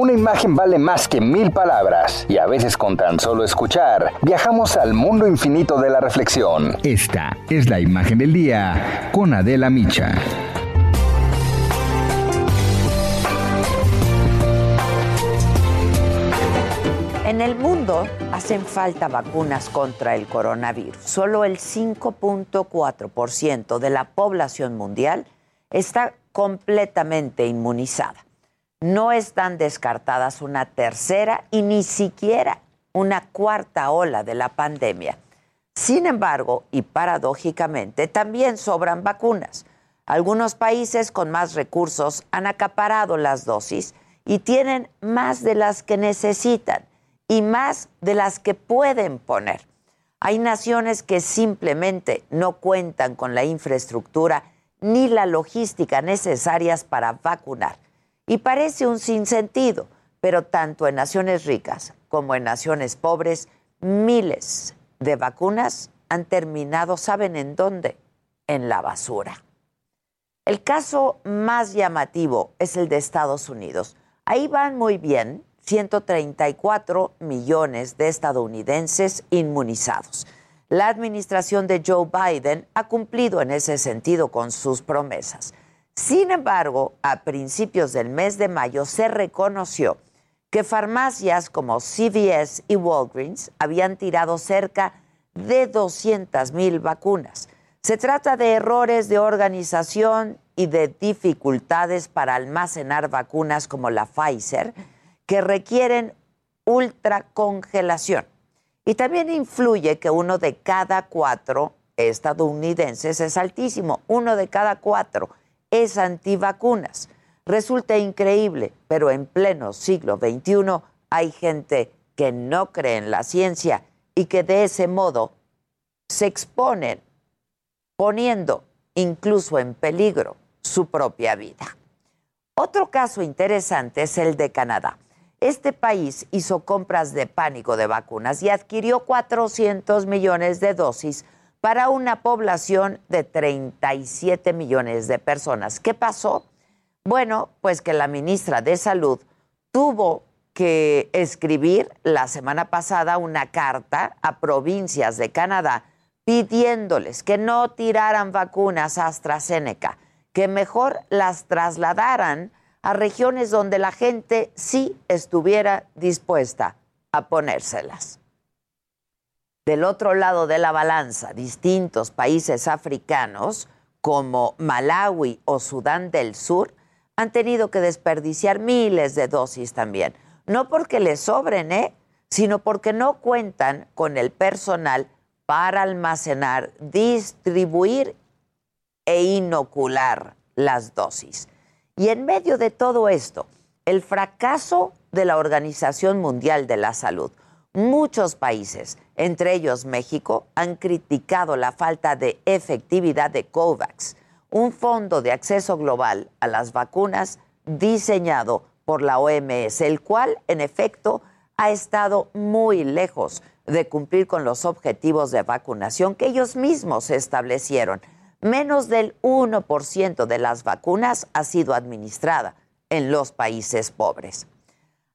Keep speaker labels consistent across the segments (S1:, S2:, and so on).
S1: Una imagen vale más que mil palabras y a veces con tan solo escuchar viajamos al mundo infinito de la reflexión.
S2: Esta es la imagen del día con Adela Micha.
S3: En el mundo hacen falta vacunas contra el coronavirus. Solo el 5.4% de la población mundial está completamente inmunizada. No están descartadas una tercera y ni siquiera una cuarta ola de la pandemia. Sin embargo, y paradójicamente, también sobran vacunas. Algunos países con más recursos han acaparado las dosis y tienen más de las que necesitan y más de las que pueden poner. Hay naciones que simplemente no cuentan con la infraestructura ni la logística necesarias para vacunar. Y parece un sinsentido, pero tanto en naciones ricas como en naciones pobres, miles de vacunas han terminado, ¿saben en dónde? En la basura. El caso más llamativo es el de Estados Unidos. Ahí van muy bien, 134 millones de estadounidenses inmunizados. La administración de Joe Biden ha cumplido en ese sentido con sus promesas. Sin embargo, a principios del mes de mayo se reconoció que farmacias como CVS y Walgreens habían tirado cerca de 200 mil vacunas. Se trata de errores de organización y de dificultades para almacenar vacunas como la Pfizer, que requieren ultracongelación. Y también influye que uno de cada cuatro estadounidenses es altísimo, uno de cada cuatro es antivacunas. Resulta increíble, pero en pleno siglo XXI hay gente que no cree en la ciencia y que de ese modo se exponen poniendo incluso en peligro su propia vida. Otro caso interesante es el de Canadá. Este país hizo compras de pánico de vacunas y adquirió 400 millones de dosis para una población de 37 millones de personas. ¿Qué pasó? Bueno, pues que la ministra de Salud tuvo que escribir la semana pasada una carta a provincias de Canadá pidiéndoles que no tiraran vacunas AstraZeneca, que mejor las trasladaran a regiones donde la gente sí estuviera dispuesta a ponérselas. Del otro lado de la balanza, distintos países africanos como Malawi o Sudán del Sur han tenido que desperdiciar miles de dosis también. No porque les sobren, ¿eh? sino porque no cuentan con el personal para almacenar, distribuir e inocular las dosis. Y en medio de todo esto, el fracaso de la Organización Mundial de la Salud, muchos países, entre ellos México, han criticado la falta de efectividad de COVAX, un fondo de acceso global a las vacunas diseñado por la OMS, el cual, en efecto, ha estado muy lejos de cumplir con los objetivos de vacunación que ellos mismos establecieron menos del 1% de las vacunas ha sido administrada en los países pobres.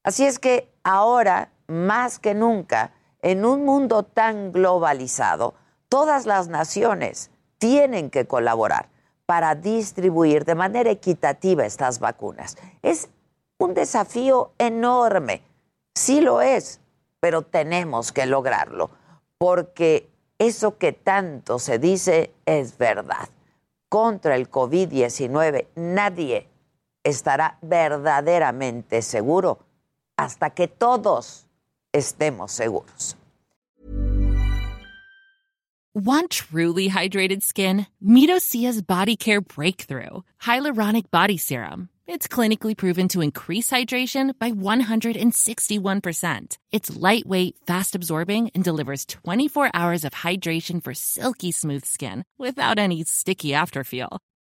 S3: Así es que ahora, más que nunca, en un mundo tan globalizado, todas las naciones tienen que colaborar para distribuir de manera equitativa estas vacunas. Es un desafío enorme, sí lo es, pero tenemos que lograrlo, porque eso que tanto se dice es verdad. Contra el COVID-19 nadie estará verdaderamente seguro hasta que todos estemos seguros.
S4: Want truly hydrated skin? Meet Osea's Body Care Breakthrough Hyaluronic Body Serum. It's clinically proven to increase hydration by 161%. It's lightweight, fast absorbing, and delivers 24 hours of hydration for silky smooth skin without any sticky afterfeel.